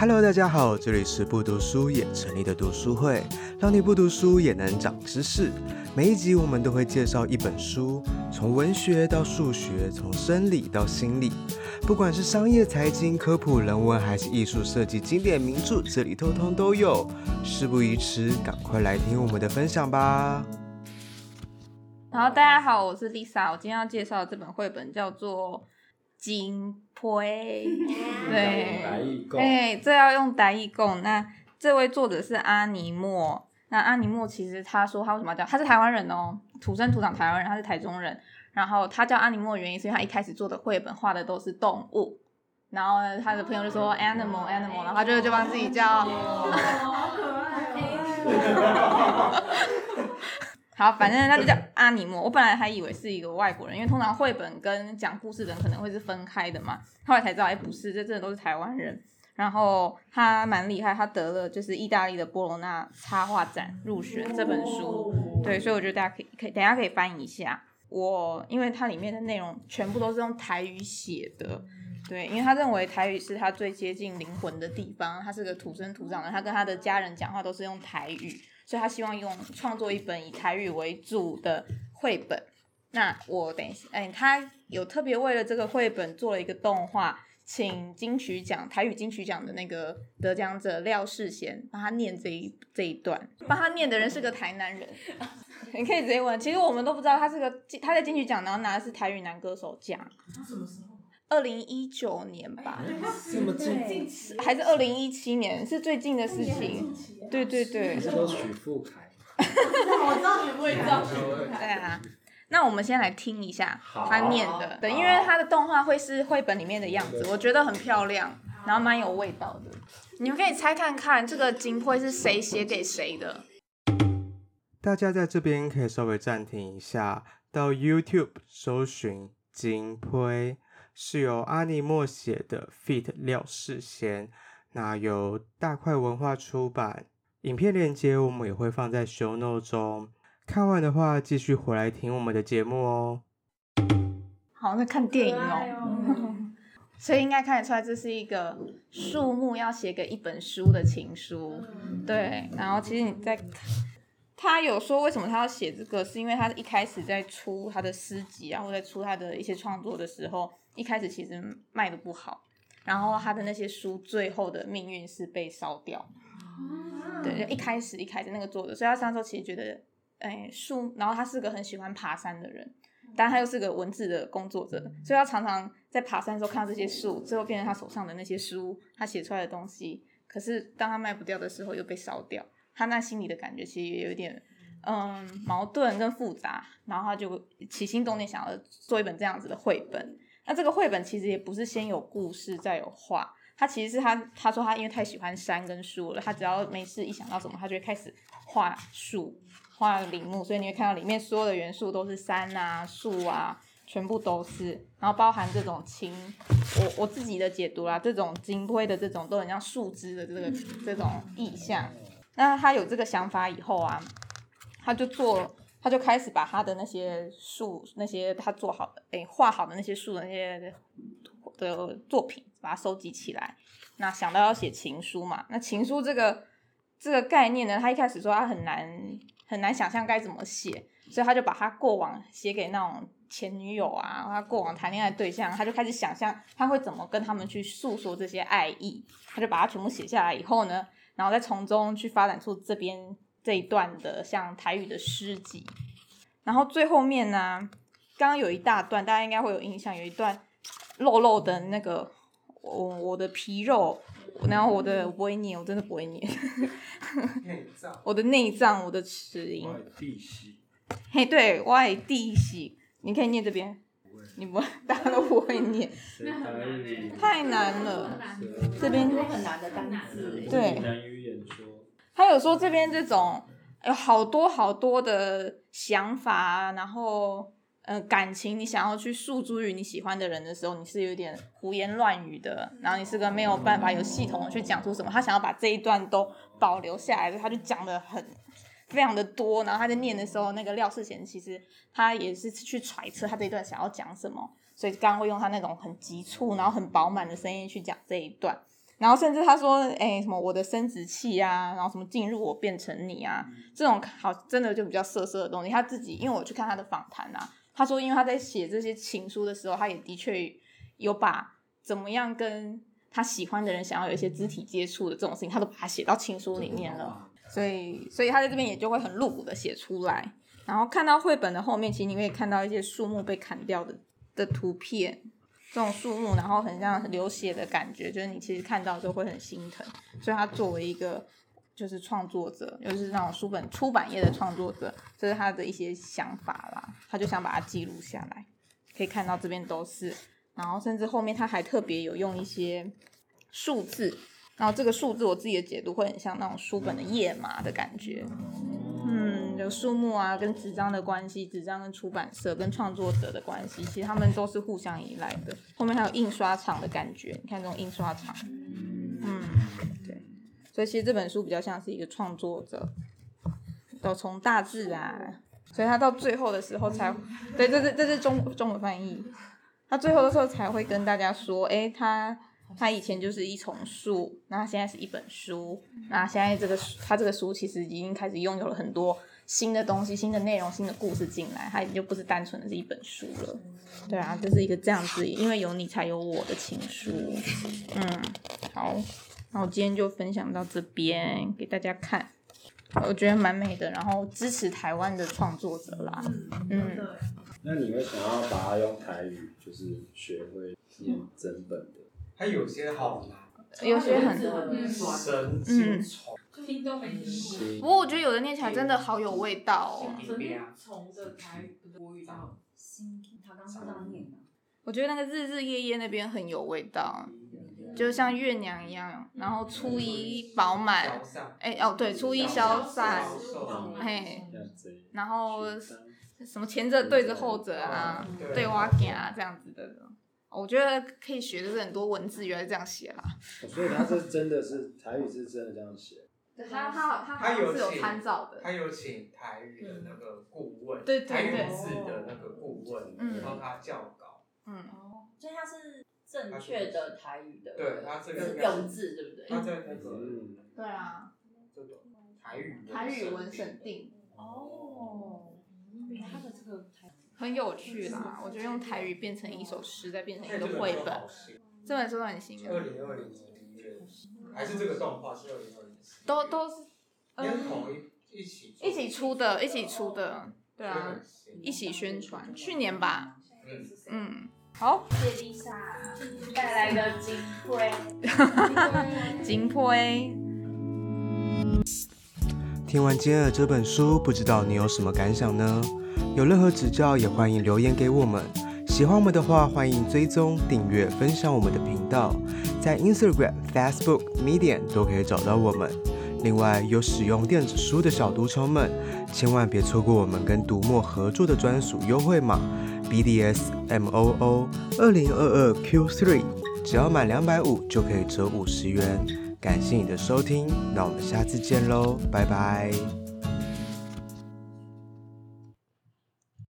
Hello，大家好，这里是不读书也成立的读书会，让你不读书也能长知识。每一集我们都会介绍一本书，从文学到数学，从生理到心理，不管是商业、财经、科普、人文，还是艺术设计、经典名著，这里通通都有。事不宜迟，赶快来听我们的分享吧。好，大家好，我是 Lisa，我今天要介绍的这本绘本叫做。金胚，对，哎，这要用台语讲。那这位作者是阿尼莫。那阿尼莫其实他说他为什么叫？他是台湾人哦，土生土长台湾人，他是台中人。然后他叫阿尼莫的原因是因为他一开始做的绘本画的都是动物。然后呢，他的朋友就说 animal animal，然后他就就帮自己叫。哦，好可爱。好，反正他就叫阿尼莫。我本来还以为是一个外国人，因为通常绘本跟讲故事的人可能会是分开的嘛。后来才知道，哎，不是，这真的都是台湾人。然后他蛮厉害，他得了就是意大利的波罗纳插画展入选这本书。对，所以我觉得大家可以可以等一下可以翻一下。我因为它里面的内容全部都是用台语写的，对，因为他认为台语是他最接近灵魂的地方。他是个土生土长的，他跟他的家人讲话都是用台语。所以他希望用创作一本以台语为主的绘本。那我等一下，哎，他有特别为了这个绘本做了一个动画，请金曲奖台语金曲奖的那个得奖者廖世贤帮他念这一这一段。帮他念的人是个台南人，你可以直接问。其实我们都不知道他是个他在金曲奖然后拿的是台语男歌手奖。他什么时候？二零一九年吧，这么近，还是二零一七年？是最近的事情。对对对。是说许富凯。我知道你会知道。对啊，那我们先来听一下他念的，对，因为他的动画会是绘本里面的样子，我觉得很漂亮，然后蛮有味道的。你们可以猜看看，这个金胚是谁写给谁的？大家在这边可以稍微暂停一下，到 YouTube 搜寻金胚。是由阿尼莫写的，feat. 廖世贤，那由大块文化出版。影片链接我们也会放在 show note 中。看完的话，继续回来听我们的节目哦。好，那看电影哦。所以应该看得出来，这是一个树木要写给一本书的情书。对，然后其实你在，他有说为什么他要写这个，是因为他一开始在出他的诗集啊，或者出他的一些创作的时候。一开始其实卖的不好，然后他的那些书最后的命运是被烧掉。对，就一开始一开始那个作者，所以他那时候其实觉得，哎，书，然后他是个很喜欢爬山的人，但他又是个文字的工作者，所以他常常在爬山的时候看到这些树，最后变成他手上的那些书，他写出来的东西。可是当他卖不掉的时候，又被烧掉，他那心里的感觉其实也有点，嗯，矛盾跟复杂。然后他就起心动念，想要做一本这样子的绘本。那这个绘本其实也不是先有故事再有画，他其实是他他说他因为太喜欢山跟树了，他只要没事一想到什么，他就会开始画树画林木，所以你会看到里面所有的元素都是山啊树啊，全部都是，然后包含这种青，我我自己的解读啦，这种金灰的这种都很像树枝的这个这种意象。那他有这个想法以后啊，他就做。他就开始把他的那些树，那些他做好的，诶，画好的那些树的那些的作品，把它收集起来。那想到要写情书嘛，那情书这个这个概念呢，他一开始说他很难很难想象该怎么写，所以他就把他过往写给那种前女友啊，他过往谈恋爱对象，他就开始想象他会怎么跟他们去诉说这些爱意，他就把它全部写下来以后呢，然后再从中去发展出这边。这一段的像台语的诗集，然后最后面呢，刚刚有一大段，大家应该会有印象，有一段肉肉的那个我我的皮肉，然后我的我不会念，我真的不会念，内脏，我的内脏，我的齿龈，嘿，对，外地喜，你可以念这边，你不，大家都不会念，太难了，这边很难的单词，对。他有说这边这种有好多好多的想法，然后呃感情，你想要去诉诸于你喜欢的人的时候，你是有点胡言乱语的，然后你是个没有办法有系统的去讲出什么。他想要把这一段都保留下来，他就讲的很非常的多。然后他在念的时候，那个廖世贤其实他也是去揣测他这一段想要讲什么，所以刚刚会用他那种很急促，然后很饱满的声音去讲这一段。然后甚至他说，哎，什么我的生殖器啊，然后什么进入我变成你啊，这种好真的就比较色色的东西。他自己，因为我去看他的访谈啊，他说，因为他在写这些情书的时候，他也的确有把怎么样跟他喜欢的人想要有一些肢体接触的这种事情，他都把它写到情书里面了。所以，所以他在这边也就会很露骨的写出来。然后看到绘本的后面，其实你可以看到一些树木被砍掉的的图片，这种树木，然后很像流血的感觉，就是你其实看到就会很心疼。所以他作为一个就是创作者，又、是那种书本出版业的创作者，这是他的一些想法啦，他就想把它记录下来。可以看到这边都是，然后甚至后面他还特别有用一些数字。然后这个数字我自己的解读会很像那种书本的页码的感觉，有树木啊，跟纸张的关系，纸张跟出版社跟创作者的关系，其实他们都是互相依赖的。后面还有印刷厂的感觉，你看这种印刷厂，嗯，对，所以其实这本书比较像是一个创作者，都从大自然，所以他到最后的时候才，对，这是这是中中文翻译，他最后的时候才会跟大家说，哎，他。他以前就是一丛树，那他现在是一本书，那现在这个他这个书其实已经开始拥有了很多新的东西、新的内容、新的故事进来，它已经就不是单纯的是一本书了。对啊，这、就是一个这样子，因为有你才有我的情书。嗯，好，那我今天就分享到这边给大家看，我觉得蛮美的，然后支持台湾的创作者啦。嗯，那你会想要把它用台语，就是学会念整本的？它有些好难，有些很神经丛，听都没听过。不过我觉得有的念起来真的好有味道哦。从的台国语到新，他刚是这样念的。我觉得那个日日夜夜那边很有味道，就像月娘一样。然后初一饱满，哎哦对，初一消散，嘿，然后什么前者对着后者啊，对挖镜啊这样子的。我觉得可以学的是很多文字，原来这样写啦。所以他是真的是台语是真的这样写。对，他他他他有参照的。他有请台语的那个顾问，对对对，台语字的那个顾问帮他校稿。嗯哦，所以他是正确的台语的。对，他这个用字对不对？他在那个嗯，对啊，这种台语台语文审定。哦，他的这个台。很有趣啦，我觉得用台语变成一首诗，再变成一个绘本，这本书都很新的。二零二零年一月，还是这个动画是二零二？都都是，连同一一起一起出的，一起出的，对啊，一起宣传，去年吧。嗯嗯，好。谢谢 Lisa 带来的金推，金推。听完今天的这本书，不知道你有什么感想呢？有任何指教，也欢迎留言给我们。喜欢我们的话，欢迎追踪、订阅、分享我们的频道，在 Instagram、Facebook、Medium 都可以找到我们。另外，有使用电子书的小读虫们，千万别错过我们跟读墨合作的专属优惠码 BDSMOO 二零二二 Q3，只要满两百五就可以折五十元。感谢你的收听，那我们下次见喽，拜拜。